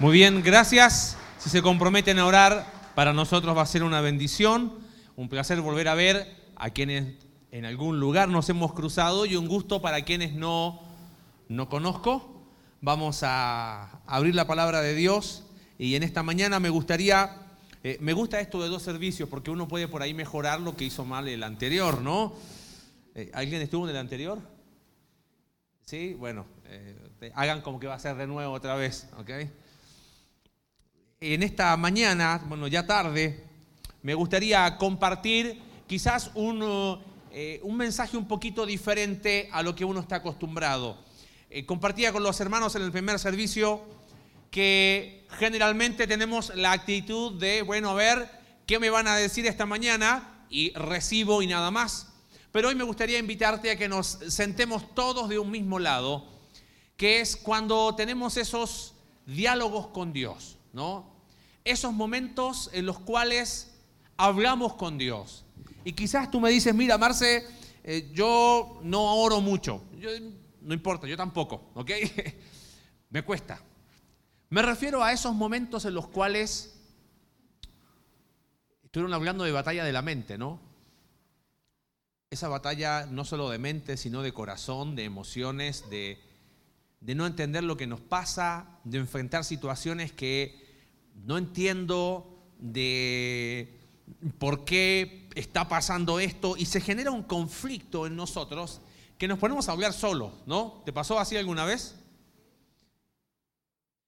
Muy bien, gracias. Si se comprometen a orar, para nosotros va a ser una bendición, un placer volver a ver a quienes en algún lugar nos hemos cruzado y un gusto para quienes no, no conozco. Vamos a abrir la palabra de Dios y en esta mañana me gustaría, eh, me gusta esto de dos servicios porque uno puede por ahí mejorar lo que hizo mal el anterior, ¿no? Eh, ¿Alguien estuvo en el anterior? Sí, bueno, eh, hagan como que va a ser de nuevo otra vez, ¿ok? En esta mañana, bueno, ya tarde, me gustaría compartir quizás un, eh, mensaje un poquito diferente a lo que uno está acostumbrado. Eh, compartía con los hermanos en el primer servicio que generalmente tenemos la actitud de, bueno, a ver, ¿qué me van a decir esta mañana? Y recibo y nada más. Pero hoy me gustaría invitarte a que nos sentemos todos de un mismo lado, que es cuando tenemos esos diálogos con Dios. ¿No? Esos momentos en los cuales hablamos con Dios. Y quizás tú me dices, mira, Marce, eh, yo no oro mucho. no importa, yo tampoco, me cuesta. Me refiero a esos momentos en los cuales estuvieron hablando de batalla de la mente, ¿no? Esa batalla no solo de mente, sino de corazón, de emociones, de, de no entender lo que nos pasa, de enfrentar situaciones que no entiendo de por qué está pasando esto y se genera un conflicto en nosotros que nos ponemos a hablar solos, ¿no? ¿Te pasó así alguna vez?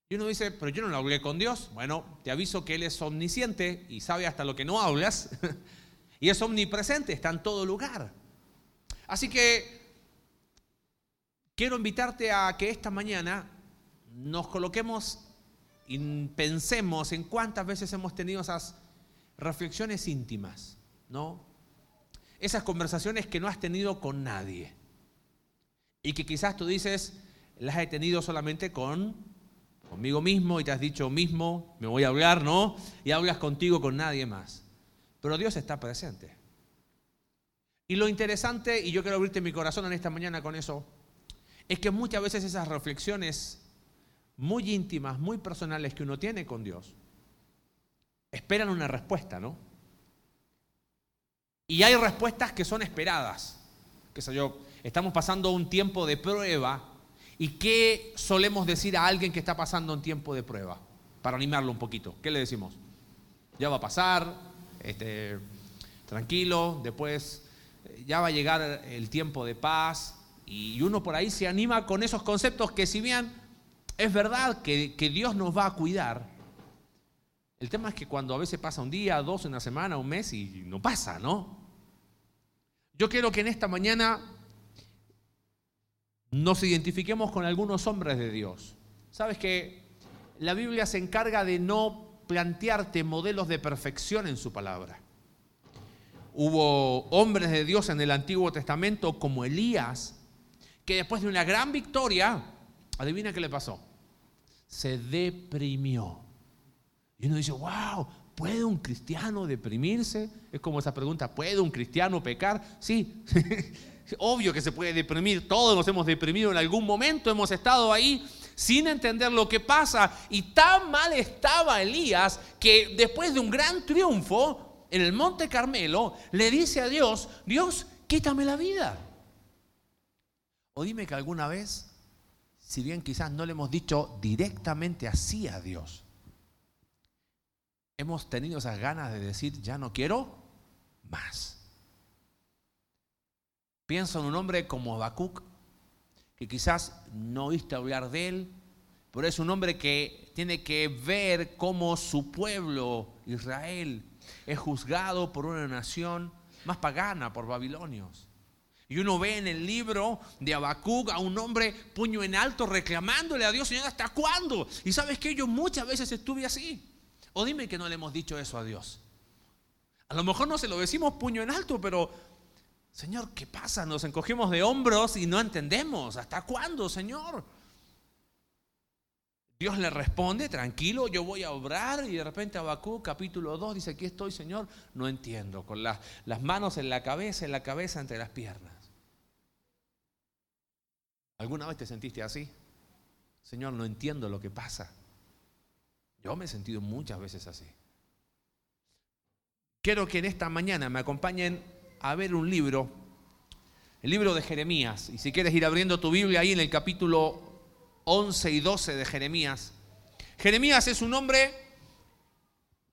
Y uno dice, pero yo no lo hablé con Dios. Bueno, te aviso que Él es omnisciente y sabe hasta lo que no hablas. y es omnipresente, está en todo lugar. Así que quiero invitarte a que esta mañana nos coloquemos y pensemos en cuántas veces hemos tenido esas reflexiones íntimas, ¿no? Esas conversaciones que no has tenido con nadie y que quizás tú dices, las he tenido solamente con conmigo mismo y te has dicho mismo, me voy a hablar, ¿no? Y hablas contigo con nadie más. Pero Dios está presente. Y lo interesante, y yo quiero abrirte mi corazón en esta mañana con eso, es que muchas veces esas reflexiones muy íntimas, muy personales que uno tiene con Dios, esperan una respuesta, ¿no? Y hay respuestas que son esperadas. Que sé yo, estamos pasando un tiempo de prueba. ¿Y qué solemos decir a alguien que está pasando un tiempo de prueba? Para animarlo un poquito. ¿Qué le decimos? Ya va a pasar, este, tranquilo, después eh, ya va a llegar el tiempo de paz. Y uno por ahí se anima con esos conceptos que si bien es verdad que, Dios nos va a cuidar. El tema es que cuando a veces pasa un día, dos, una semana, un mes y no pasa, ¿no? Yo quiero que en esta mañana nos identifiquemos con algunos hombres de Dios. Sabes que la Biblia se encarga de no plantearte modelos de perfección en su palabra. Hubo hombres de Dios en el Antiguo Testamento como Elías, que después de una gran victoria, adivina qué le pasó se deprimió. Y uno dice, wow, ¿puede un cristiano deprimirse? Es como esa pregunta, ¿puede un cristiano pecar? Sí, obvio que se puede deprimir, todos nos hemos deprimido en algún momento, hemos estado ahí sin entender lo que pasa. Y tan mal estaba Elías que después de un gran triunfo en el Monte Carmelo, le dice a Dios, Dios, quítame la vida. O dime que alguna vez si bien quizás no le hemos dicho directamente así a Dios, hemos tenido esas ganas de decir, ya no quiero más. Pienso en un hombre como Habacuc, que quizás no oíste hablar de él, pero es un hombre que tiene que ver cómo su pueblo, Israel, es juzgado por una nación más pagana, por babilonios. Y uno ve en el libro de Habacuc a un hombre puño en alto reclamándole a Dios, Señor, ¿hasta cuándo? Y sabes que yo muchas veces estuve así. O dime que no le hemos dicho eso a Dios. A lo mejor no se lo decimos puño en alto, pero Señor, ¿qué pasa? Nos encogemos de hombros y no entendemos. ¿Hasta cuándo, Señor? Dios le responde, tranquilo, yo voy a obrar y de repente Habacuc capítulo 2 dice, aquí estoy, Señor, no entiendo, con las, las manos en la cabeza, en la cabeza entre las piernas. ¿Alguna vez te sentiste así? Señor, no entiendo lo que pasa. Yo me he sentido muchas veces así. Quiero que en esta mañana me acompañen a ver un libro, el libro de Jeremías. Y si quieres ir abriendo tu Biblia ahí en el capítulo 11 y 12 de Jeremías. Jeremías es un hombre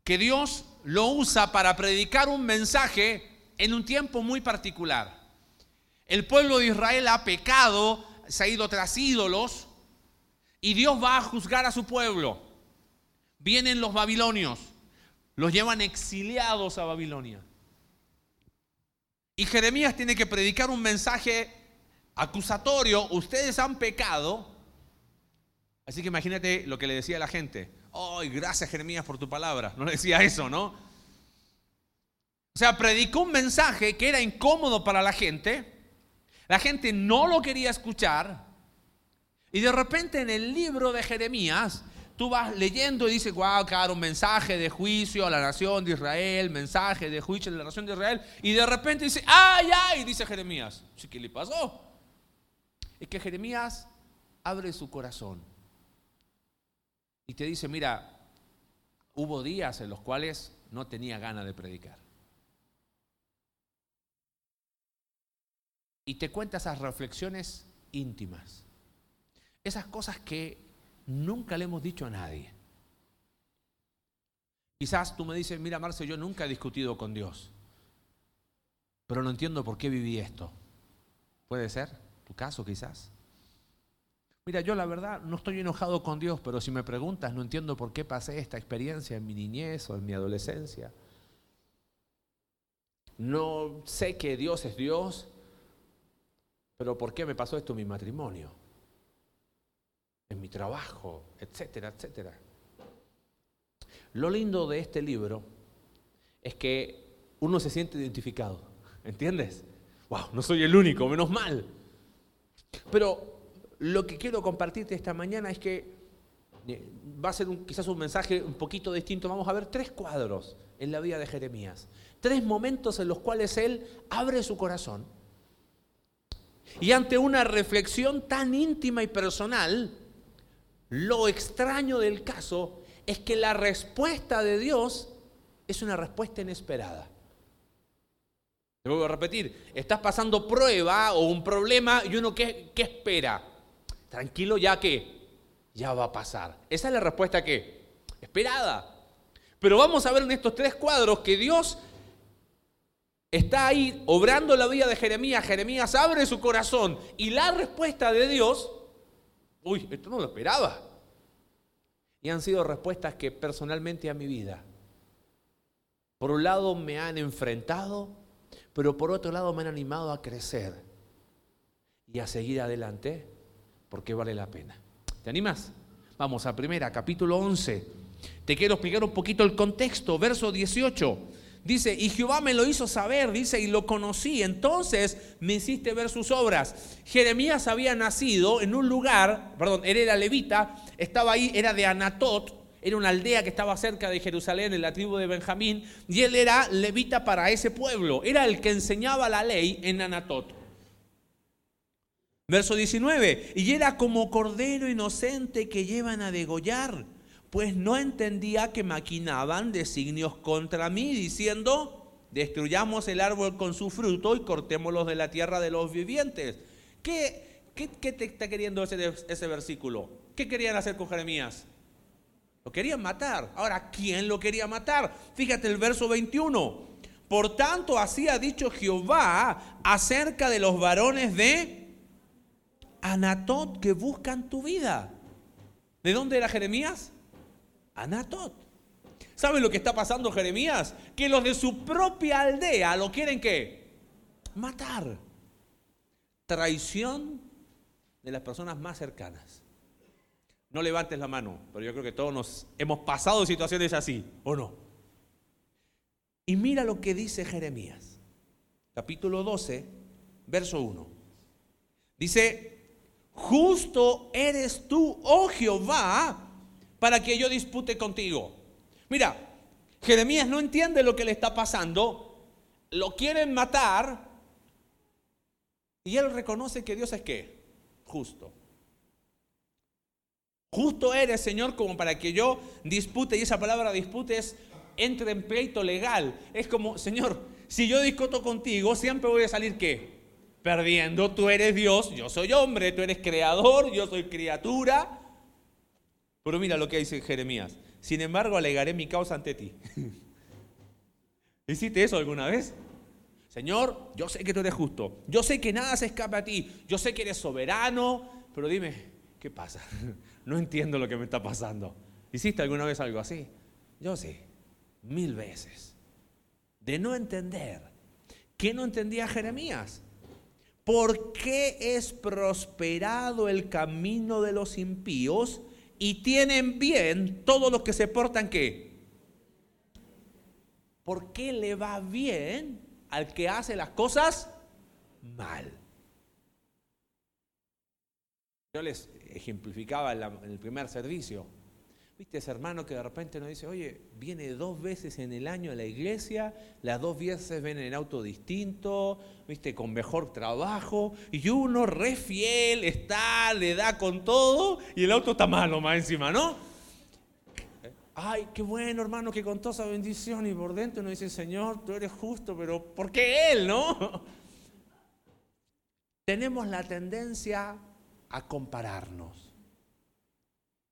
que Dios lo usa para predicar un mensaje en un tiempo muy particular. El pueblo de Israel ha pecado, se ha ido tras ídolos y Dios va a juzgar a su pueblo. Vienen los babilonios, los llevan exiliados a Babilonia. Y Jeremías tiene que predicar un mensaje acusatorio, ustedes han pecado. Así que imagínate lo que le decía a la gente. ¡Ay, gracias Jeremías por tu palabra! No le decía eso, ¿no? O sea, predicó un mensaje que era incómodo para la gente. La gente no lo quería escuchar. Y de repente en el libro de Jeremías, tú vas leyendo y dices, wow, claro, un mensaje de juicio a la nación de Israel, mensaje de juicio a la nación de Israel. Y de repente dice, ay, ay, dice Jeremías. ¿Qué le pasó? Es que Jeremías abre su corazón y te dice, mira, hubo días en los cuales no tenía ganas de predicar. Y te cuenta esas reflexiones íntimas, esas cosas que nunca le hemos dicho a nadie. Quizás tú me dices, mira Marce, yo nunca he discutido con Dios, pero no entiendo por qué viví esto. ¿Puede ser tu caso quizás? Mira, yo la verdad no estoy enojado con Dios, pero si me preguntas, no entiendo por qué pasé esta experiencia en mi niñez o en mi adolescencia. No sé que Dios es Dios, pero ¿por qué me pasó esto en mi matrimonio? En mi trabajo, etcétera, etcétera. Lo lindo de este libro es que uno se siente identificado, ¿entiendes? Wow, no soy el único, menos mal. Pero lo que quiero compartirte esta mañana es que eh, va a ser quizás un mensaje un poquito distinto. Vamos a ver tres cuadros en la vida de Jeremías. Tres momentos en los cuales él abre su corazón. Y ante una reflexión tan íntima y personal, lo extraño del caso es que la respuesta de Dios es una respuesta inesperada. Te vuelvo a repetir, estás pasando prueba o un problema y uno qué, qué espera? Tranquilo ya que ya va a pasar. Esa es la respuesta que esperada. Pero vamos a ver en estos tres cuadros que Dios está ahí obrando la vida de Jeremías. Jeremías abre su corazón y la respuesta de Dios, uy, esto no lo esperaba. Y han sido respuestas que personalmente a mi vida, por un lado me han enfrentado, pero por otro lado me han animado a crecer y a seguir adelante porque vale la pena. ¿Te animas? Vamos a primera, capítulo 11. Te quiero explicar un poquito el contexto, verso 18. Dice, y Jehová me lo hizo saber, dice, y lo conocí. Entonces me hiciste ver sus obras. Jeremías había nacido en un lugar, perdón, él era levita, estaba ahí, era de Anatot, era una aldea que estaba cerca de Jerusalén, en la tribu de Benjamín, y él era levita para ese pueblo. Era el que enseñaba la ley en Anatot. Verso 19, y era como cordero inocente que llevan a degollar, pues no entendía que maquinaban designios contra mí, diciendo, destruyamos el árbol con su fruto y cortémoslos de la tierra de los vivientes. ¿Qué, qué, te está queriendo ese, ese versículo? ¿Qué querían hacer con Jeremías? Lo querían matar. Ahora, ¿quién lo quería matar? Fíjate el verso 21. Por tanto, así ha dicho Jehová acerca de los varones de Anatot que buscan tu vida. ¿De dónde era Jeremías? Anatot. ¿Saben lo que está pasando Jeremías? Que los de su propia aldea lo quieren qué? Matar. Traición de las personas más cercanas. No levantes la mano, pero yo creo que todos nos hemos pasado situaciones así, ¿o no? Y mira lo que dice Jeremías, capítulo 12, verso 1. Dice, justo eres tú, oh Jehová, para que yo dispute contigo. Mira, Jeremías no entiende lo que le está pasando, lo quieren matar, y él reconoce que Dios es qué? Justo. Justo eres, Señor, como para que yo dispute, y esa palabra dispute es entre en pleito legal. Es como, Señor, si yo discuto contigo, siempre voy a salir qué? Perdiendo. Tú eres Dios, yo soy hombre, tú eres creador, yo soy criatura. Pero mira lo que dice Jeremías. Sin embargo, alegaré mi causa ante ti. ¿Hiciste eso alguna vez? Señor, yo sé que tú eres justo. Yo sé que nada se escapa a ti. Yo sé que eres soberano. Pero dime, ¿qué pasa? No entiendo lo que me está pasando. ¿Hiciste alguna vez algo así? Yo sí, mil veces. De no entender. ¿Qué no entendía Jeremías? ¿Por qué es prosperado el camino de los impíos y tienen bien todos los que se portan qué? ¿Por qué le va bien al que hace las cosas mal? Yo les ejemplificaba en, el primer servicio. ¿Viste ese hermano que de repente nos dice, oye, viene dos veces en el año a la iglesia, las dos veces ven en auto distinto, viste, con mejor trabajo, y uno re fiel, está, le da con todo, y el auto está malo más encima, ¿no? Ay, qué bueno, hermano, que contó esa bendición, y por dentro uno dice, Señor, tú eres justo, pero ¿por qué Él, no? Tenemos la tendencia a compararnos.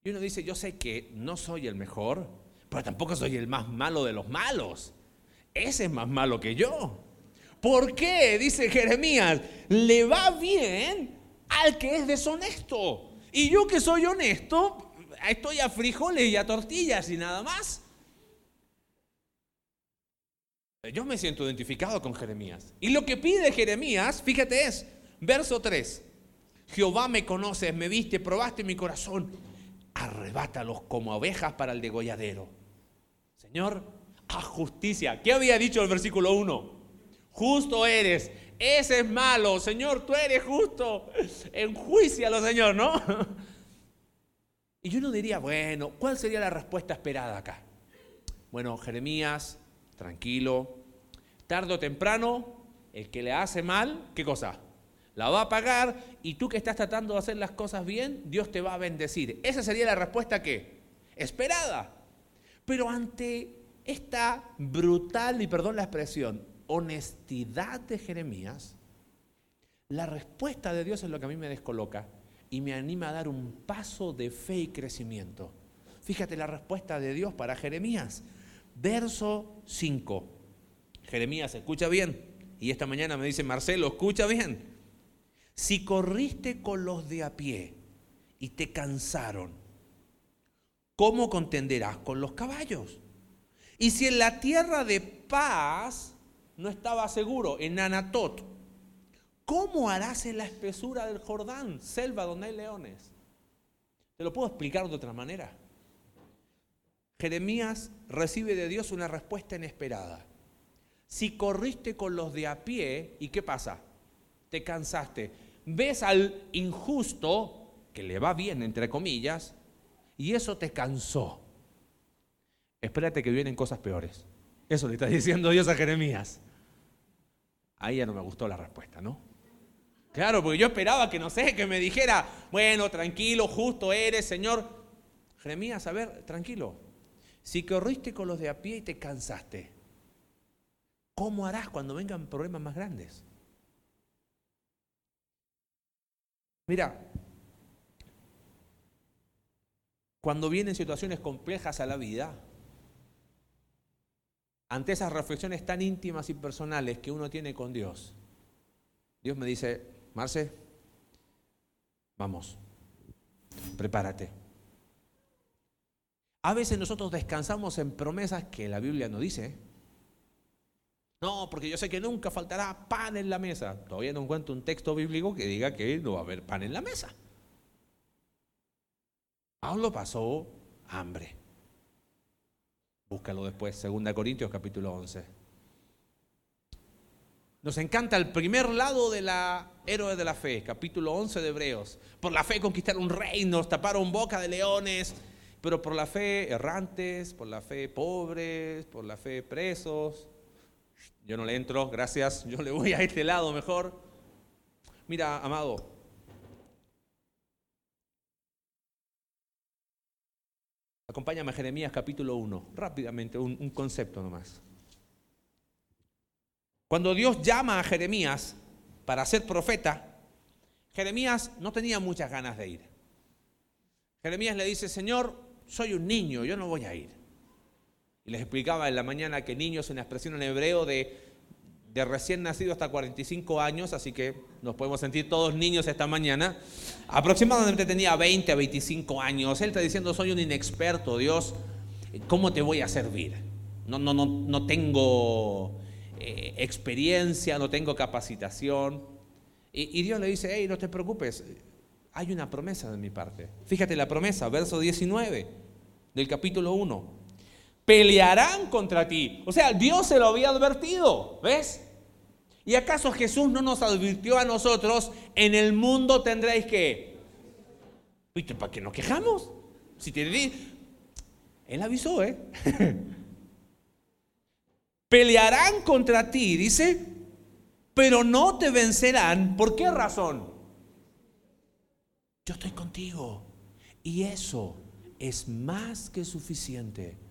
Y uno dice, yo sé que no soy el mejor, pero tampoco soy el más malo de los malos. Ese es más malo que yo. ¿Por qué? Dice Jeremías, le va bien al que es deshonesto. Y yo que soy honesto, estoy a frijoles y a tortillas y nada más. Yo me siento identificado con Jeremías. Y lo que pide Jeremías, fíjate es, verso 3. Jehová me conoces, me viste, probaste mi corazón. Arrebátalos como ovejas para el degolladero. Señor, a justicia. ¿Qué había dicho el versículo 1? Justo eres. Ese es malo. Señor, tú eres justo. Enjuícialo, Señor, ¿no? Y yo no diría, bueno, ¿cuál sería la respuesta esperada acá? Bueno, Jeremías, tranquilo. Tarde o temprano, el que le hace mal, ¿qué cosa? La va a pagar y tú que estás tratando de hacer las cosas bien, Dios te va a bendecir. Esa sería la respuesta que esperada. Pero ante esta brutal, y perdón la expresión, honestidad de Jeremías, la respuesta de Dios es lo que a mí me descoloca y me anima a dar un paso de fe y crecimiento. Fíjate la respuesta de Dios para Jeremías. Verso 5. Jeremías, escucha bien. Y esta mañana me dice Marcelo, escucha bien. Si corriste con los de a pie y te cansaron, ¿cómo contenderás con los caballos? Y si en la tierra de paz no estaba seguro, en Anatot, ¿cómo harás en la espesura del Jordán, selva donde hay leones? Te lo puedo explicar de otra manera. Jeremías recibe de Dios una respuesta inesperada. Si corriste con los de a pie, ¿y qué pasa? Te cansaste ves al injusto, que le va bien, entre comillas, y eso te cansó. Espérate que vienen cosas peores. Eso le está diciendo Dios a Jeremías. Ahí ya no me gustó la respuesta, ¿no? Claro, porque yo esperaba que no sé, que me dijera, bueno, tranquilo, justo eres, Señor. Jeremías, a ver, tranquilo. Si corriste con los de a pie y te cansaste, ¿cómo harás cuando vengan problemas más grandes? Mira, cuando vienen situaciones complejas a la vida, ante esas reflexiones tan íntimas y personales que uno tiene con Dios, Dios me dice, Marce, vamos, prepárate. A veces nosotros descansamos en promesas que la Biblia no dice. No, porque yo sé que nunca faltará pan en la mesa. Todavía no encuentro un texto bíblico que diga que no va a haber pan en la mesa. Pablo pasó hambre. Búscalo después, 2 Corintios capítulo 11. Nos encanta el primer lado de la héroe de la fe, capítulo 11 de Hebreos. Por la fe conquistaron reinos, taparon boca de leones, pero por la fe errantes, por la fe pobres, por la fe presos. Yo no le entro, gracias, yo le voy a este lado mejor. Mira, amado, Acompáñame a Jeremías capítulo 1, rápidamente, un, un concepto nomás. Cuando Dios llama a Jeremías para ser profeta, Jeremías no tenía muchas ganas de ir. Jeremías le dice, Señor, soy un niño, yo no voy a ir. Y les explicaba en la mañana que niño es una expresión en hebreo de de recién nacido hasta 45 años, así que nos podemos sentir todos niños esta mañana. Aproximadamente tenía 20 a 25 años. Él está diciendo, soy un inexperto, Dios, ¿cómo te voy a servir? No, no, no, no tengo eh, experiencia, no tengo capacitación. Y, y Dios le dice, hey, no te preocupes, hay una promesa de mi parte. Fíjate la promesa, verso 19 del capítulo 1 pelearán contra ti. O sea, Dios se lo había advertido, ¿ves? ¿Y acaso Jesús no nos advirtió a nosotros, en el mundo tendréis que... ¿Viste? ¿Para qué nos quejamos? Si te di... Él avisó, ¿eh? Pelearán contra ti, dice, pero no te vencerán. ¿Por qué razón? Yo estoy contigo. Y eso es más que suficiente.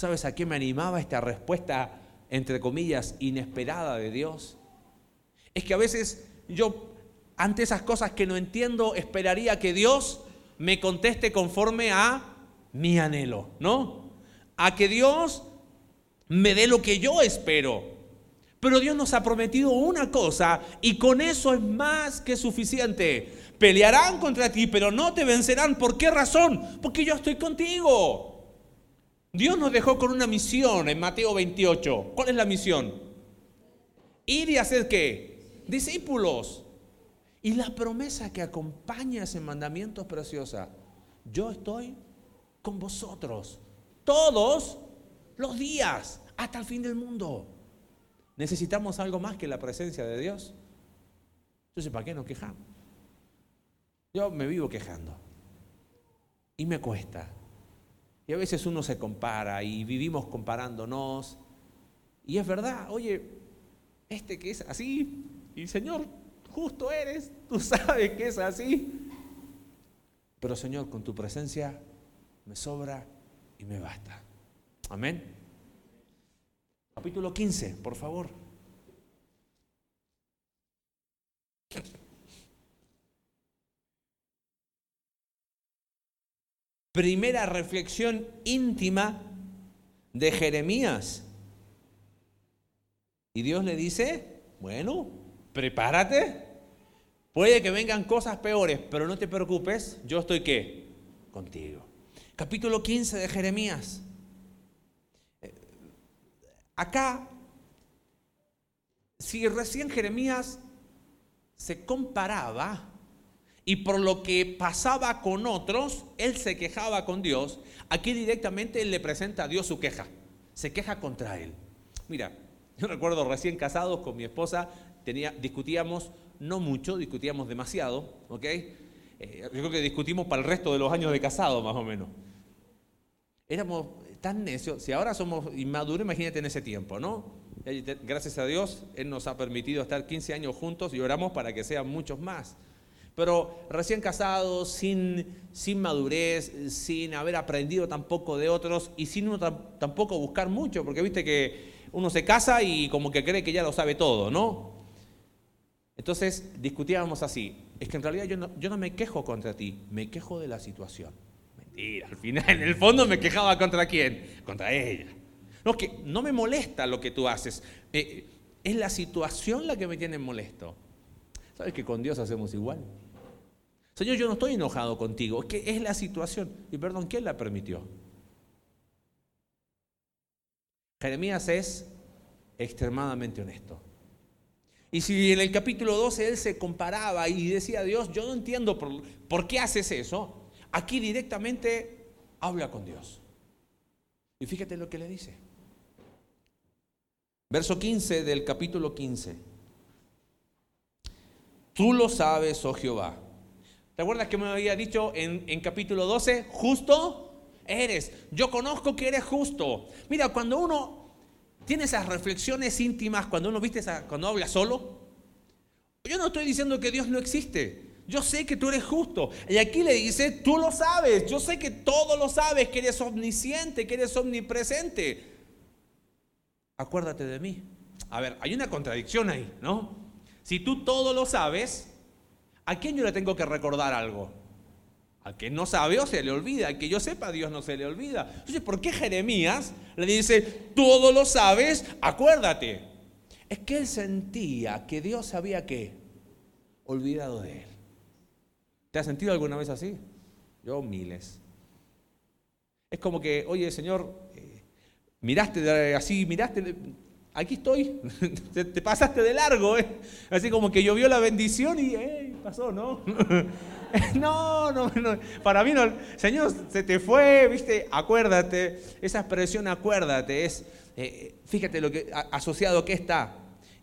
¿Sabes a qué me animaba esta respuesta entre comillas, inesperada de Dios. Es que a veces yo, ante esas cosas que no entiendo, esperaría que Dios me conteste conforme a mi anhelo, ¿no? A que Dios me dé lo que yo espero. Pero Dios nos ha prometido una cosa y con eso es más que suficiente. Pelearán contra ti, pero no te vencerán. ¿Por qué razón? Porque yo estoy contigo. Dios nos dejó con una misión en Mateo 28. ¿Cuál es la misión? Ir y hacer qué? Discípulos. Y la promesa que acompaña ese mandamiento es preciosa. Yo estoy con vosotros todos los días hasta el fin del mundo. Necesitamos algo más que la presencia de Dios. Entonces, ¿para qué nos quejamos? Yo me vivo quejando. Y me cuesta. Y a veces uno se compara y vivimos comparándonos. Y es verdad, oye, este que es así, y Señor, justo eres, tú sabes que es así. Pero Señor, con tu presencia me sobra y me basta. Amén. Capítulo 15, por favor. Primera reflexión íntima de Jeremías. Y Dios le dice, bueno, prepárate. Puede que vengan cosas peores, pero no te preocupes, yo estoy qué? Contigo. Capítulo 15 de Jeremías. Eh, acá, si recién Jeremías se comparaba y por lo que pasaba con otros, él se quejaba con Dios. Aquí directamente él le presenta a Dios su queja. Se queja contra él. Mira, yo recuerdo recién casados con mi esposa, tenía, discutíamos no mucho, discutíamos demasiado, ¿ok? Eh, yo creo que discutimos para el resto de los años de casado, más o menos. Éramos tan necios, si ahora somos inmaduros, imagínate en ese tiempo, ¿no? Gracias a Dios, Él nos ha permitido estar 15 años juntos y oramos para que sean muchos más pero recién casados, sin, sin madurez, sin haber aprendido tampoco de otros y sin uno tampoco buscar mucho, porque viste que uno se casa y como que cree que ya lo sabe todo, ¿no? Entonces discutíamos así, es que en realidad yo no, yo no me quejo contra ti, me quejo de la situación. Mentira, al final en el fondo me quejaba contra quién, contra ella. No, que no me molesta lo que tú haces, eh, es la situación la que me tiene molesto. ¿Sabes que con Dios hacemos igual? Señor, yo no estoy enojado contigo, es que es la situación. Y perdón, ¿quién la permitió? Jeremías es extremadamente honesto. Y si en el capítulo 12 él se comparaba y decía, Dios, yo no entiendo por, por qué haces eso, aquí directamente habla con Dios. Y fíjate lo que le dice. Verso 15 del capítulo 15. Tú lo sabes, oh Jehová. ¿Te acuerdas que me había dicho en, capítulo 12? Justo eres. Yo conozco que eres justo. Mira, cuando uno tiene esas reflexiones íntimas, cuando uno viste esa, cuando habla solo, yo no estoy diciendo que Dios no existe. yo sé que tú eres justo. Y aquí le dice, tú lo sabes, yo sé que todo lo sabes, que eres omnisciente, que eres omnipresente. Acuérdate de mí. A ver, hay una contradicción ahí, ¿no? Si tú todo lo sabes, ¿a quién yo le tengo que recordar algo? Al que no sabe o se le olvida, al que yo sepa Dios no se le olvida. Entonces, ¿por qué Jeremías le dice, todo lo sabes, acuérdate? Es que él sentía que Dios sabía que olvidado de él. ¿Te has sentido alguna vez así? Yo miles. Es como que, oye Señor, eh, miraste así, miraste, aquí estoy, te, pasaste de largo, ¿eh? así como que llovió la bendición y pasó, ¿no? no, no, no, para mí no, Señor, se te fue, viste, acuérdate, esa expresión acuérdate es, eh, fíjate lo que asociado que está,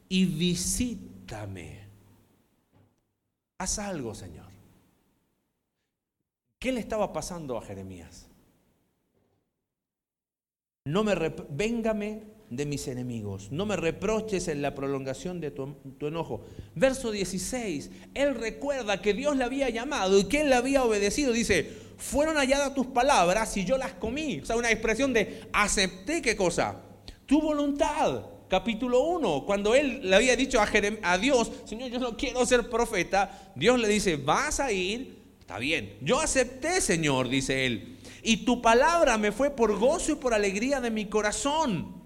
y visítame. Haz algo, Señor. ¿Qué le estaba pasando a Jeremías? No me véngame de mis enemigos, no me reproches en la prolongación de tu, enojo. Verso 16, él recuerda que Dios le había llamado y que él le había obedecido. Dice, fueron halladas tus palabras y yo las comí. O sea, una expresión de acepté qué cosa? Tu voluntad capítulo 1, cuando él le había dicho a, a, Dios, Señor, yo no quiero ser profeta, Dios le dice, vas a ir, está bien, yo acepté, Señor, dice él, y tu palabra me fue por gozo y por alegría de mi corazón.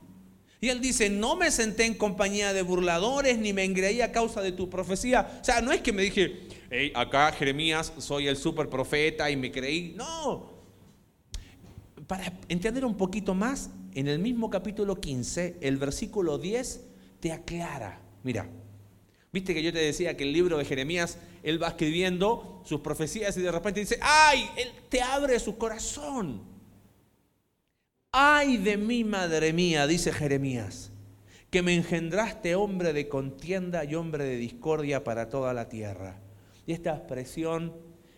Y él dice, no me senté en compañía de burladores, ni me engreí a causa de tu profecía. O sea, no es que me dije, hey, acá Jeremías, soy el super profeta y me creí. No. Para entender un poquito más, en el mismo capítulo 15, el versículo 10 te aclara. Mira, viste que yo te decía que el libro de Jeremías, él va escribiendo sus profecías y de repente dice, ay, él te abre su corazón. Ay de mí, madre mía, dice Jeremías, que me engendraste hombre de contienda y hombre de discordia para toda la tierra. Y esta expresión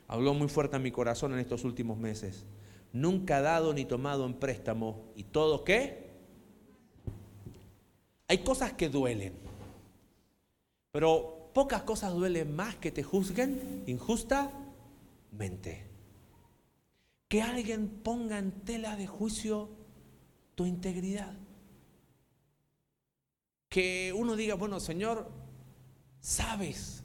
habló muy fuerte a mi corazón en estos últimos meses nunca dado ni tomado en préstamo. ¿Y todo qué? Hay cosas que duelen, pero pocas cosas duelen más que te juzguen injustamente. Que alguien ponga en tela de juicio tu integridad. Que uno diga, bueno, Señor, sabes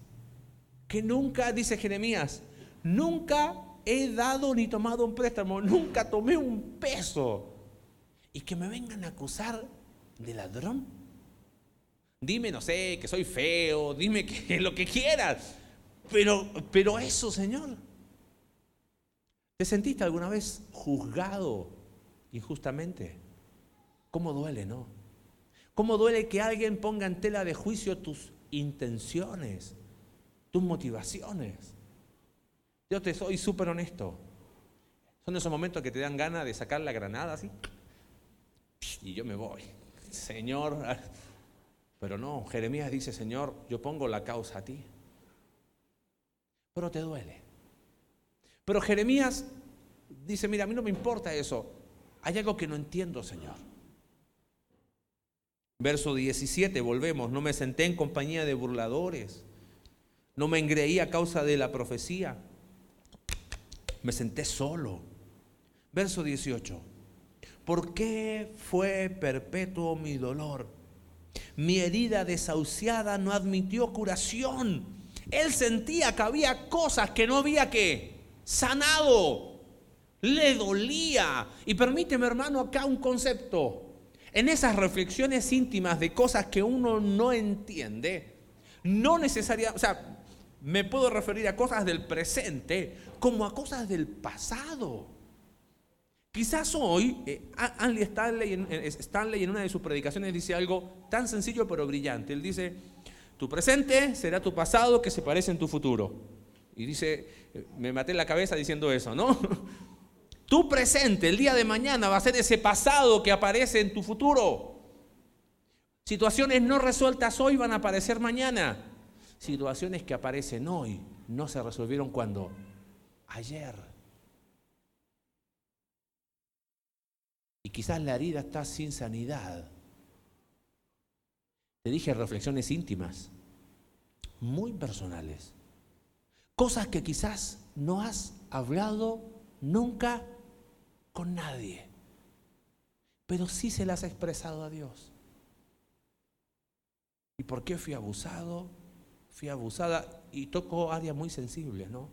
que nunca, dice Jeremías, nunca he dado ni tomado un préstamo, nunca tomé un peso. Y que me vengan a acusar de ladrón. Dime, no sé, que soy feo, dime que lo que quieras. Pero, pero eso, Señor. ¿Te sentiste alguna vez juzgado injustamente? ¿Cómo duele, no? ¿Cómo duele que alguien ponga en tela de juicio tus intenciones, tus motivaciones? Yo te soy súper honesto. Son esos momentos que te dan ganas de sacar la granada así. Y yo me voy. Señor. Pero no, Jeremías dice, Señor, yo pongo la causa a ti. Pero te duele. Pero Jeremías dice, mira, a mí no me importa eso. Hay algo que no entiendo, Señor. Verso 17, volvemos. No me senté en compañía de burladores. No me engreí a causa de la profecía me senté solo. Verso 18. ¿Por qué fue perpetuo mi dolor? Mi herida desahuciada no admitió curación. Él sentía que había cosas que no había que sanado. Le dolía. Y permíteme, hermano, acá un concepto. En esas reflexiones íntimas de cosas que uno no entiende, no necesariamente, o sea, me puedo referir a cosas del presente como a cosas del pasado. Quizás hoy eh, Andy Stanley, en una de sus predicaciones dice algo tan sencillo pero brillante. Él dice, tu presente será tu pasado que se parece en tu futuro. Y dice, eh, me maté la cabeza diciendo eso, ¿no? Tu presente, el día de mañana, va a ser ese pasado que aparece en tu futuro. Situaciones no resueltas hoy van a aparecer mañana situaciones que aparecen hoy no se resolvieron cuando ayer. Y quizás la herida está sin sanidad. Te dije reflexiones íntimas, muy personales. Cosas que quizás no has hablado nunca con nadie, pero sí se las has expresado a Dios. ¿Y por qué fui abusado? Fui abusada y toco áreas muy sensibles, ¿no?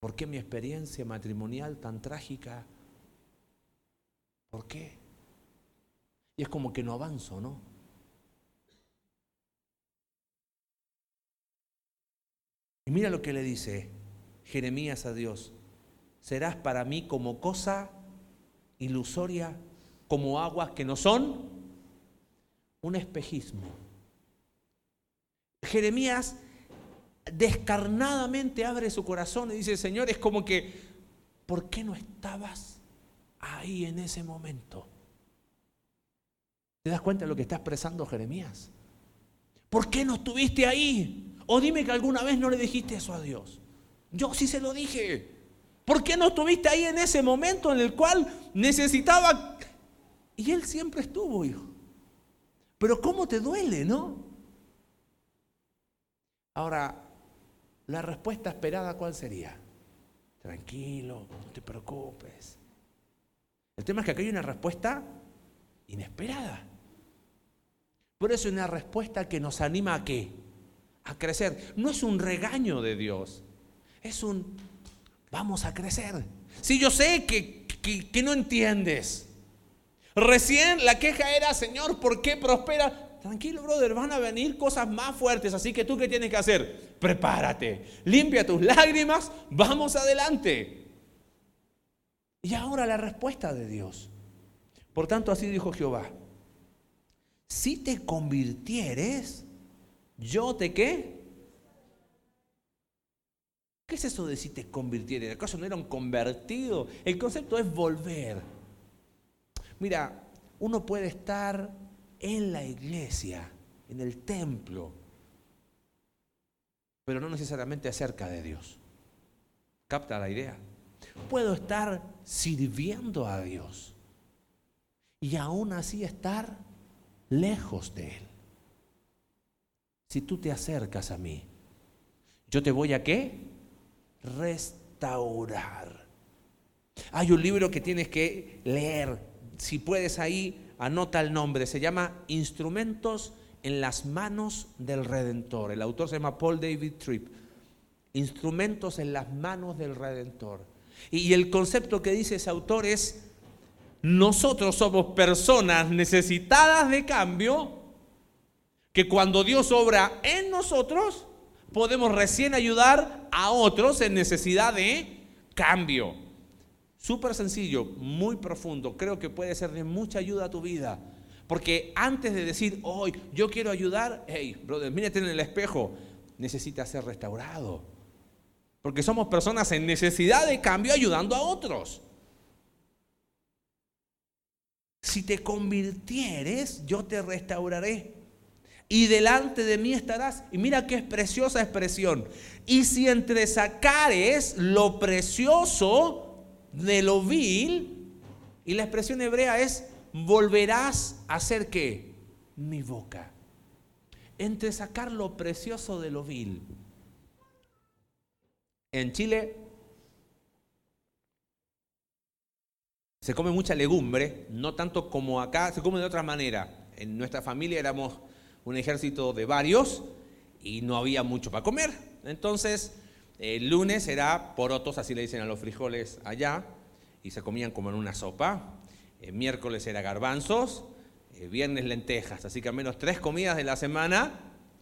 ¿Por qué mi experiencia matrimonial tan trágica? ¿Por qué? Y es como que no avanzo, ¿no? Y mira lo que le dice Jeremías a Dios. Serás para mí como cosa ilusoria, como aguas que no son un espejismo. Jeremías descarnadamente abre su corazón y dice, Señor, es como que, ¿por qué no estabas ahí en ese momento? ¿Te das cuenta de lo que está expresando Jeremías? ¿Por qué no estuviste ahí? O dime que alguna vez no le dijiste eso a Dios. Yo sí se lo dije. ¿Por qué no estuviste ahí en ese momento en el cual necesitaba? Y Él siempre estuvo, hijo. Pero ¿cómo te duele, no? Ahora, la respuesta esperada, ¿cuál sería? Tranquilo, no te preocupes. El tema es que aquí hay una respuesta inesperada. Por eso es una respuesta que nos anima a qué? A crecer. No es un regaño de Dios, es un vamos a crecer. Si yo sé que, que no entiendes. Recién la queja era, Señor, ¿por qué prospera? Tranquilo, brother, van a venir cosas más fuertes, así que tú qué tienes que hacer? Prepárate, limpia tus lágrimas, vamos adelante. Y ahora la respuesta de Dios. Por tanto, así dijo Jehová, si te convirtieres, yo te qué? ¿Qué es eso de si te convirtieres? ¿Acaso no era un convertido? El concepto es volver. Mira, uno puede estar en la iglesia, en el templo, pero no necesariamente acerca de Dios. ¿Capta la idea? Puedo estar sirviendo a Dios y aún así estar lejos de Él. Si tú te acercas a mí, yo te voy a qué? Restaurar. Hay un libro que tienes que leer. Si puedes ahí, anota el nombre, se llama Instrumentos en las manos del Redentor. El autor se llama Paul David Tripp. Instrumentos en las manos del Redentor. Y el concepto que dice ese autor es, nosotros somos personas necesitadas de cambio, que cuando Dios obra en nosotros, podemos recién ayudar a otros en necesidad de cambio. Súper sencillo, muy profundo. Creo que puede ser de mucha ayuda a tu vida. Porque antes de decir, hoy yo quiero ayudar, hey, brother, mírate en el espejo, necesita ser restaurado. Porque somos personas en necesidad de cambio ayudando a otros. Si te convirtieres, yo te restauraré. Y delante de mí estarás. Y mira qué preciosa expresión. Y si entre sacares lo precioso de lo vil, y la expresión hebrea es, volverás a ser qué? Mi boca. Entre sacar lo precioso de lo vil. En Chile se come mucha legumbre, no tanto como acá, se come de otra manera. En nuestra familia éramos un ejército de varios y no había mucho para comer. Entonces, el lunes era porotos, así le dicen a los frijoles allá, y se comían como en una sopa. El miércoles era garbanzos, el viernes lentejas, así que al menos tres comidas de la semana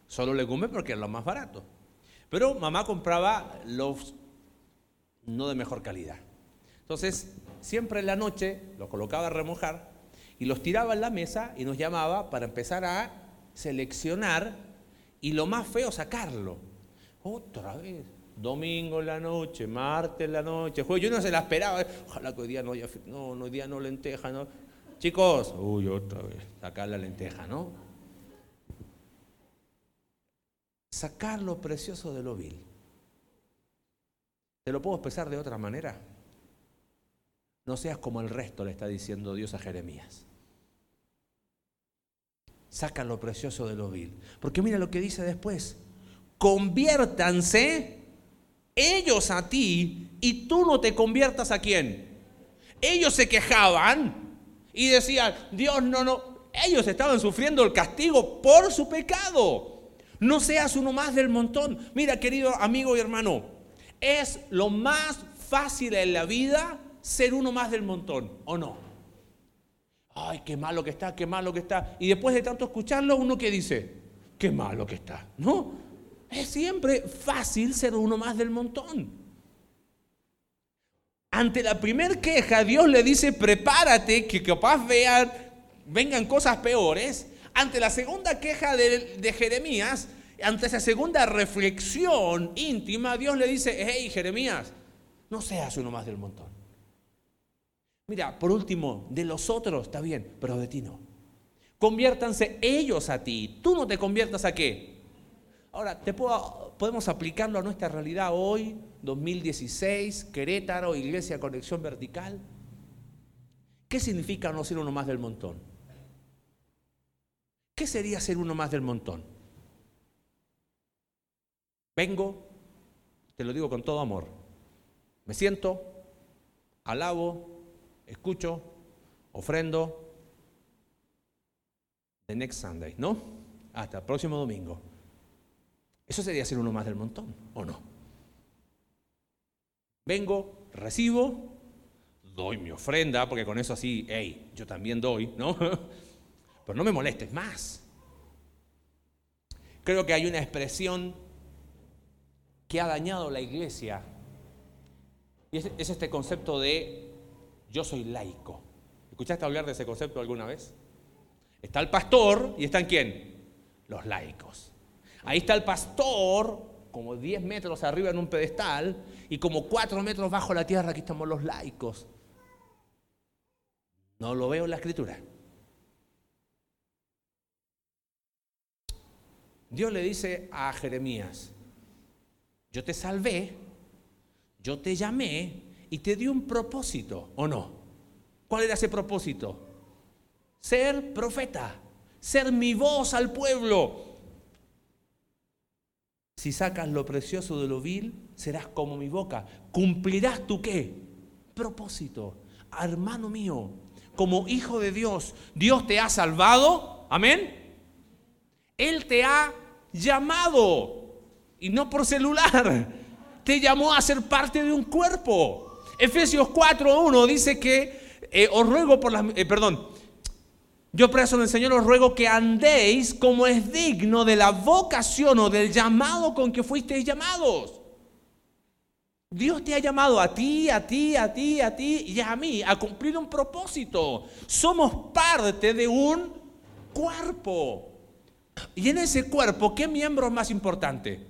solo legumbres porque era lo más barato. Pero mamá compraba los no de mejor calidad. Entonces, siempre en la noche los colocaba a remojar y los tiraba en la mesa y nos llamaba para empezar a seleccionar y lo más feo sacarlo. Otra vez. Domingo en la noche, martes en la noche, jueves. Yo no se la esperaba. ¿eh? Ojalá que hoy día no haya, no, hoy día no lenteja. Chicos, uy, otra vez, sacar la lenteja, ¿no? Sacar lo precioso de lo vil. ¿Te lo puedo expresar de otra manera? No seas como el resto, le está diciendo Dios a Jeremías. Saca lo precioso de lo vil. Porque mira lo que dice después conviértanse ellos a ti y tú no te conviertas a quién. Ellos se quejaban y decían, Dios no, no, ellos estaban sufriendo el castigo por su pecado. No seas uno más del montón. Mira, querido amigo y hermano, es lo más fácil en la vida ser uno más del montón, ¿o no? Ay, qué malo que está, qué malo que está. Y después de tanto escucharlo, uno que dice, qué malo que está. No, es siempre fácil ser uno más del montón. Ante la primer queja, Dios le dice, prepárate, que capaz vean vengan cosas peores, ante la segunda queja de, Jeremías, ante esa segunda reflexión íntima, Dios le dice, hey Jeremías, no seas uno más del montón. Mira, por último, de los otros está bien, pero de ti no. Conviértanse ellos a ti. Tú no te conviertas a qué. Ahora, ¿te podemos aplicarlo a nuestra realidad hoy, 2016, Querétaro, Iglesia Conexión Vertical. ¿Qué significa no ser uno más del montón? ¿Qué sería ser uno más del montón? Vengo, te lo digo con todo amor, me siento, alabo, escucho, ofrendo, the next Sunday, ¿no? Hasta el próximo domingo. Eso sería ser uno más del montón, ¿o no? Vengo, recibo, doy mi ofrenda, porque con eso así, hey, yo también doy, ¿no? pero no me molestes más. Creo que hay una expresión que ha dañado la iglesia y es, este concepto de yo soy laico. ¿Escuchaste hablar de ese concepto alguna vez? Está el pastor y están quién? Los laicos. Ahí está el pastor, como 10 metros arriba en un pedestal, y como 4 metros bajo la tierra, aquí estamos los laicos. No lo veo en la escritura. Dios le dice a Jeremías, yo te salvé, yo te llamé y te di un propósito, ¿o no? ¿Cuál era ese propósito? Ser profeta, ser mi voz al pueblo. Si sacas lo precioso de lo vil, serás como mi boca. ¿Cumplirás tu qué? Propósito. Hermano mío, como hijo de Dios, Dios te ha salvado. Amén. Él te ha llamado y no por celular. Te llamó a ser parte de un cuerpo. Efesios 4.1 dice que eh, os ruego por las... Eh, perdón. Yo preso en el Señor os ruego que andéis como es digno de la vocación o del llamado con que fuisteis llamados. Dios te ha llamado a ti, a ti, a ti, a ti y a mí a cumplir un propósito. Somos parte de un cuerpo. Y en ese cuerpo, ¿qué miembro es más importante?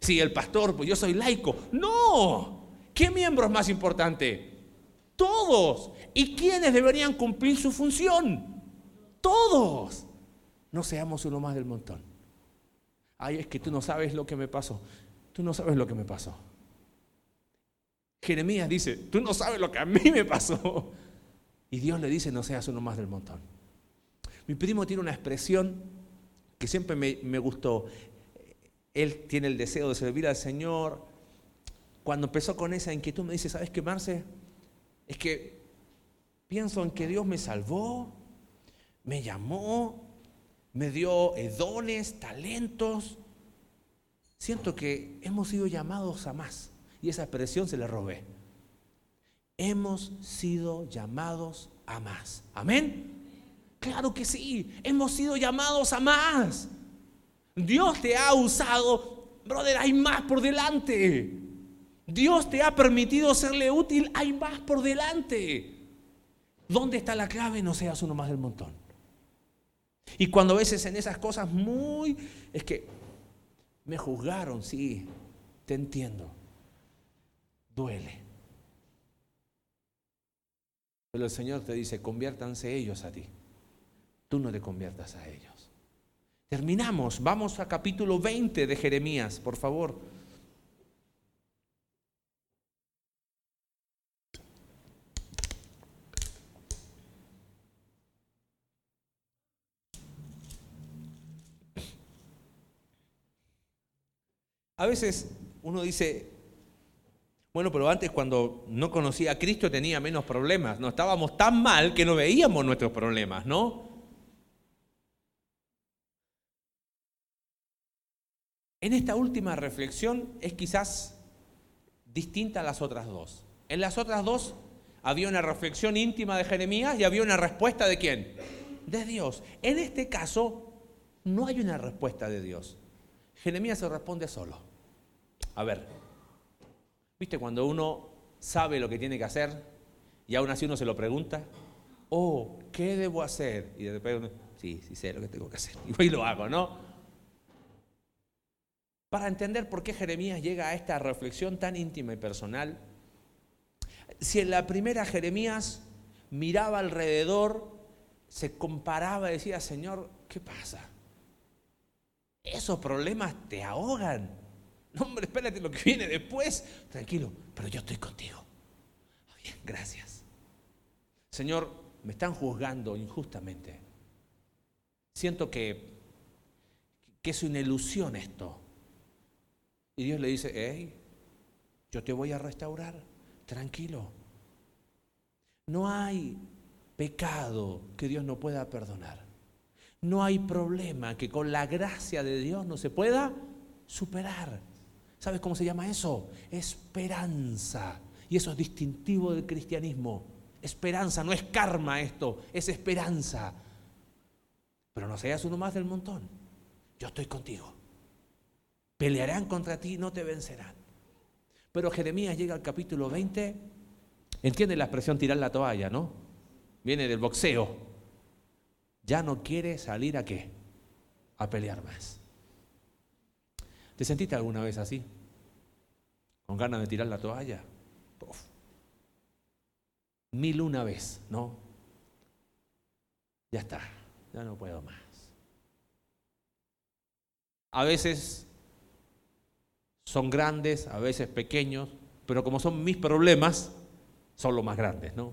Si el pastor, pues yo soy laico. No. ¿Qué miembro es más importante? Todos. ¿Y quiénes deberían cumplir su función? Todos. No seamos uno más del montón. Ay, es que tú no sabes lo que me pasó. Tú no sabes lo que me pasó. Jeremías dice, tú no sabes lo que a mí me pasó. Y Dios le dice, no seas uno más del montón. Mi primo tiene una expresión que siempre me, gustó. Él tiene el deseo de servir al Señor. Cuando empezó con esa inquietud me dice, ¿sabes qué, Marce? Es que pienso en que Dios me salvó, me llamó, me dio dones, talentos. Siento que hemos sido llamados a más. Y esa expresión se le robé. Hemos sido llamados a más. Amén. Claro que sí, hemos sido llamados a más. Dios te ha usado, brother, hay más por delante. Dios te ha permitido serle útil, hay más por delante. ¿Dónde está la clave? No seas uno más del montón. Y cuando a veces en esas cosas muy... Es que me juzgaron, sí, te entiendo. Duele. Pero el Señor te dice, conviértanse ellos a ti tú no te conviertas a ellos. Terminamos, vamos a capítulo 20 de Jeremías, por favor. A veces uno dice, bueno, pero antes cuando no conocía a Cristo tenía menos problemas. No estábamos tan mal que no veíamos nuestros problemas, ¿no? En esta última reflexión es quizás distinta a las otras dos. En las otras dos había una reflexión íntima de Jeremías y había una respuesta de quién? De Dios. En este caso no hay una respuesta de Dios. Jeremías se responde solo. A ver, ¿viste cuando uno sabe lo que tiene que hacer y aún así uno se lo pregunta? Oh, ¿qué debo hacer? Y después uno, sí, sí sé lo que tengo que hacer. Y voy y lo hago, ¿no? para entender por qué Jeremías llega a esta reflexión tan íntima y personal. Si en la primera Jeremías miraba alrededor, se comparaba y decía, Señor, ¿qué pasa? Esos problemas te ahogan. No, hombre, espérate lo que viene después. Tranquilo, pero yo estoy contigo. Bien, gracias. Señor, me están juzgando injustamente. Siento que, que es una ilusión esto. Y Dios le dice, hey, yo te voy a restaurar, tranquilo. No hay pecado que Dios no pueda perdonar. No hay problema que con la gracia de Dios no se pueda superar. ¿Sabes cómo se llama eso? Esperanza. Y eso es distintivo del cristianismo. Esperanza, no es karma esto, es esperanza. Pero no seas uno más del montón. Yo estoy contigo. Pelearán contra ti, no te vencerán. Pero Jeremías llega al capítulo 20, entiende la expresión tirar la toalla, ¿no? Viene del boxeo. Ya no quiere salir a qué? A pelear más. ¿Te sentiste alguna vez así? ¿Con ganas de tirar la toalla? Mil una vez, ¿no? Ya está, ya no puedo más. A veces son grandes, a veces pequeños, pero como son mis problemas, son los más grandes, ¿no?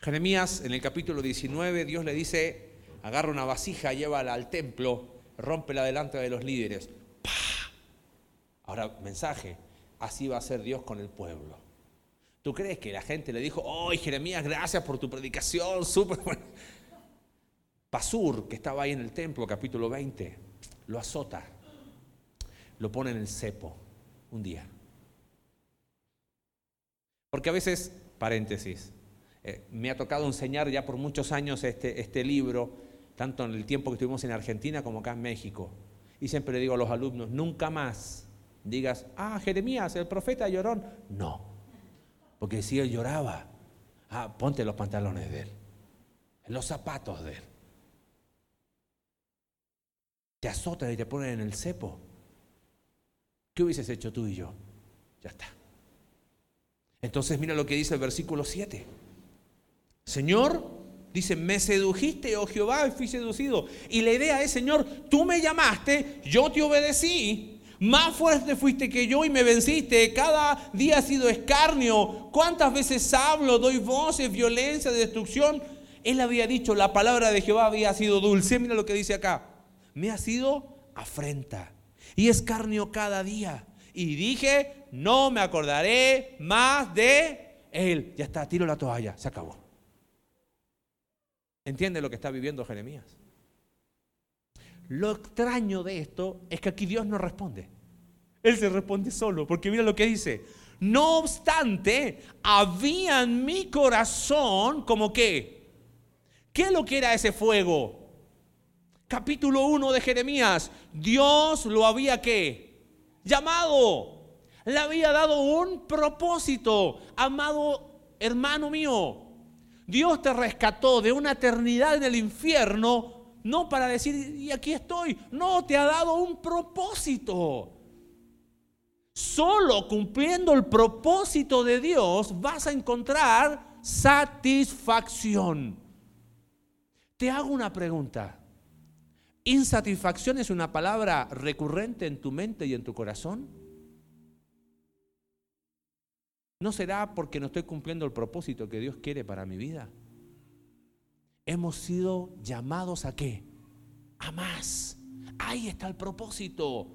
Jeremías en el capítulo 19, Dios le dice, agarra una vasija, llévala al templo, rómpela delante de los líderes. Ahora, mensaje, así va a ser Dios con el pueblo. ¿Tú crees que la gente le dijo, oh Jeremías, gracias por tu predicación, súper bueno? Pasur, que estaba ahí en el templo, capítulo 20, lo azota lo pone en el cepo un día. Porque a veces, paréntesis, eh, me ha tocado enseñar ya por muchos años este, este libro, tanto en el tiempo que estuvimos en Argentina como acá en México. Y siempre le digo a los alumnos, nunca más digas, ah, Jeremías, el profeta llorón. No, porque si él lloraba, ah, ponte los pantalones de él, los zapatos de él. Te azotan y te ponen en el cepo. ¿Qué hubieses hecho tú y yo? Ya está. Entonces mira lo que dice el versículo 7. Señor, dice, me sedujiste, oh Jehová, y fui seducido. Y la idea es, Señor, tú me llamaste, yo te obedecí. Más fuerte fuiste que yo y me venciste. Cada día ha sido escarnio. ¿Cuántas veces hablo, doy voces, violencia, destrucción? Él había dicho, la palabra de Jehová había sido dulce. Mira lo que dice acá. Me ha sido afrenta y escarnio cada día. Y dije, no me acordaré más de él. Ya está, tiro la toalla, se acabó. ¿Entiende lo que está viviendo Jeremías? Lo extraño de esto es que aquí Dios no responde. Él se responde solo, porque mira lo que dice. No obstante, había en mi corazón como que, ¿qué es lo que era ese fuego? capítulo 1 de Jeremías, Dios lo había que llamado, le había dado un propósito, amado hermano mío. Dios te rescató de una eternidad en el infierno, no para decir, y aquí estoy, no, te ha dado un propósito. Solo cumpliendo el propósito de Dios vas a encontrar satisfacción. Te hago una pregunta. ¿Insatisfacción es una palabra recurrente en tu mente y en tu corazón? ¿No será porque no estoy cumpliendo el propósito que Dios quiere para mi vida? Hemos sido llamados a qué? A más. Ahí está el propósito.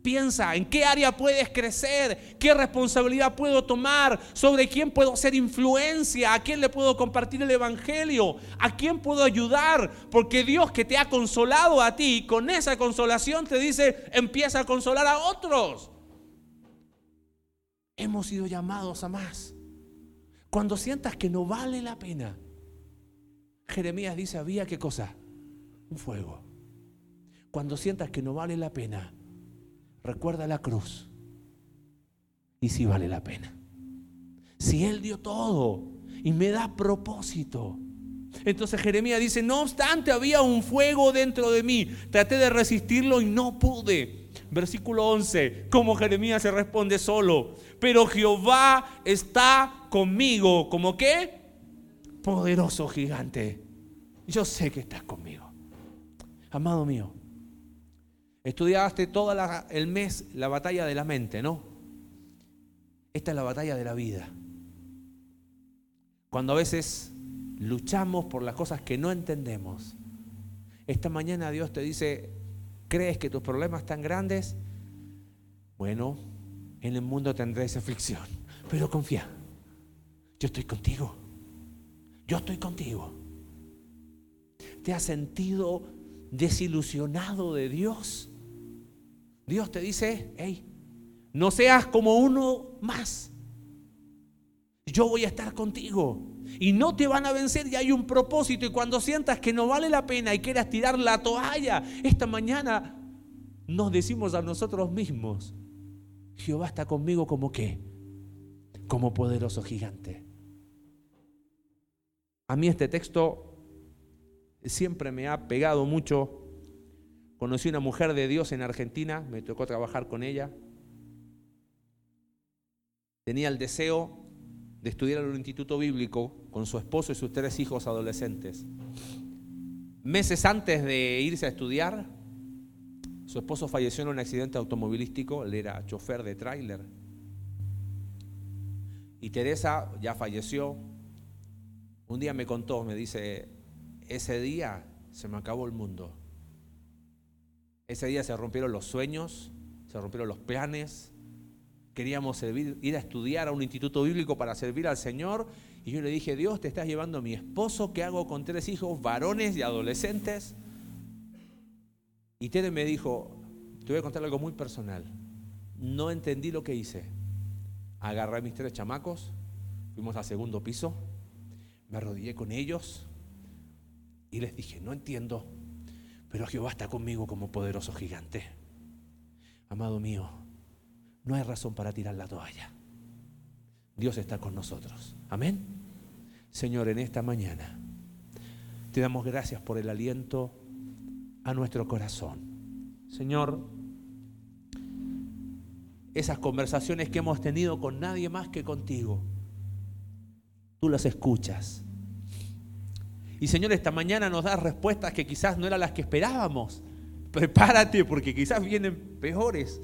Piensa en qué área puedes crecer, qué responsabilidad puedo tomar, sobre quién puedo hacer influencia, a quién le puedo compartir el Evangelio, a quién puedo ayudar, porque Dios que te ha consolado a ti, con esa consolación te dice, empieza a consolar a otros. Hemos sido llamados a más. Cuando sientas que no vale la pena, Jeremías dice, había qué cosa? Un fuego. Cuando sientas que no vale la pena, recuerda la cruz. Y si vale la pena. Si Él dio todo y me da propósito. Entonces Jeremías dice, no obstante había un fuego dentro de mí. Traté de resistirlo y no pude. Versículo 11, como Jeremías se responde solo. Pero Jehová está conmigo. ¿Como qué? Poderoso gigante. Yo sé que estás conmigo. Amado mío, Estudiaste todo el mes la batalla de la mente, ¿no? Esta es la batalla de la vida. Cuando a veces luchamos por las cosas que no entendemos. Esta mañana Dios te dice, ¿crees que tus problemas están grandes? Bueno, en el mundo tendréis aflicción, pero confía. Yo estoy contigo. Yo estoy contigo. ¿Te has sentido desilusionado de Dios? Dios te dice, hey, no seas como uno más. Yo voy a estar contigo. Y no te van a vencer y hay un propósito. Y cuando sientas que no vale la pena y quieras tirar la toalla, esta mañana nos decimos a nosotros mismos, Jehová está conmigo como qué? Como poderoso gigante. A mí este texto siempre me ha pegado mucho Conocí una mujer de Dios en Argentina, me tocó trabajar con ella. Tenía el deseo de estudiar en un instituto bíblico con su esposo y sus tres hijos adolescentes. Meses antes de irse a estudiar, su esposo falleció en un accidente automovilístico, él era chofer de tráiler. Y Teresa ya falleció. Un día me contó, me dice, ese día se me acabó el mundo. Ese día se rompieron los sueños, se rompieron los planes. Queríamos ir a estudiar a un instituto bíblico para servir al Señor. Y yo le dije, Dios, te estás llevando a mi esposo, ¿qué hago con tres hijos varones y adolescentes? Y Tere me dijo, te voy a contar algo muy personal. No entendí lo que hice. Agarré a mis tres chamacos, fuimos al segundo piso, me arrodillé con ellos y les dije, no entiendo, pero Jehová está conmigo como poderoso gigante. Amado mío, no hay razón para tirar la toalla. Dios está con nosotros. Amén. Señor, en esta mañana te damos gracias por el aliento a nuestro corazón. Señor, esas conversaciones que hemos tenido con nadie más que contigo, tú las escuchas y Señor, esta mañana nos da respuestas que quizás no eran las que esperábamos. Prepárate porque quizás vienen peores.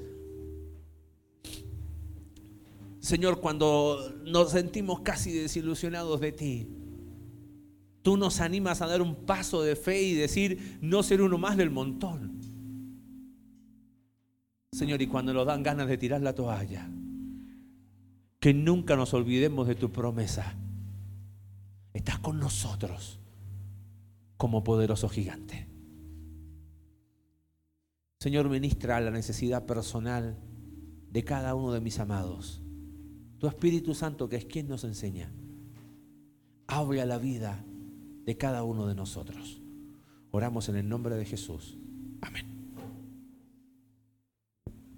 Señor, cuando nos sentimos casi desilusionados de ti, tú nos animas a dar un paso de fe y decir, no ser uno más del montón. Señor, y cuando nos dan ganas de tirar la toalla, que nunca nos olvidemos de tu promesa. Estás con nosotros como poderoso gigante. Señor, ministra la necesidad personal de cada uno de mis amados. Tu Espíritu Santo, que es quien nos enseña, hable a la vida de cada uno de nosotros. Oramos en el nombre de Jesús. Amén.